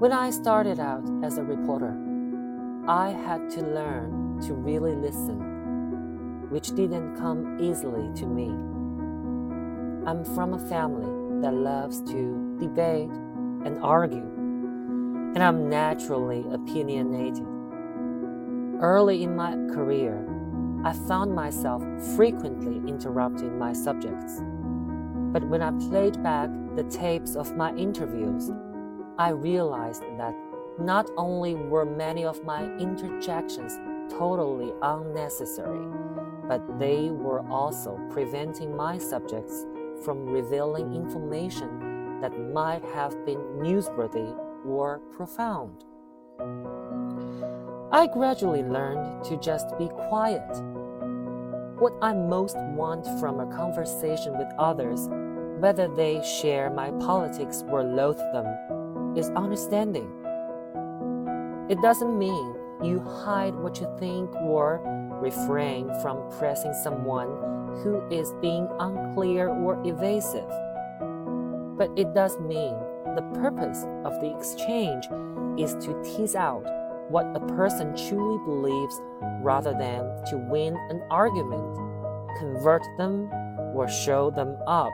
When I started out as a reporter, I had to learn to really listen, which didn't come easily to me. I'm from a family that loves to debate and argue, and I'm naturally opinionated. Early in my career, I found myself frequently interrupting my subjects. But when I played back the tapes of my interviews, I realized that not only were many of my interjections totally unnecessary, but they were also preventing my subjects from revealing information that might have been newsworthy or profound. I gradually learned to just be quiet. What I most want from a conversation with others, whether they share my politics or loathe them, is understanding. It doesn't mean you hide what you think or refrain from pressing someone who is being unclear or evasive. But it does mean the purpose of the exchange is to tease out what a person truly believes rather than to win an argument, convert them, or show them up.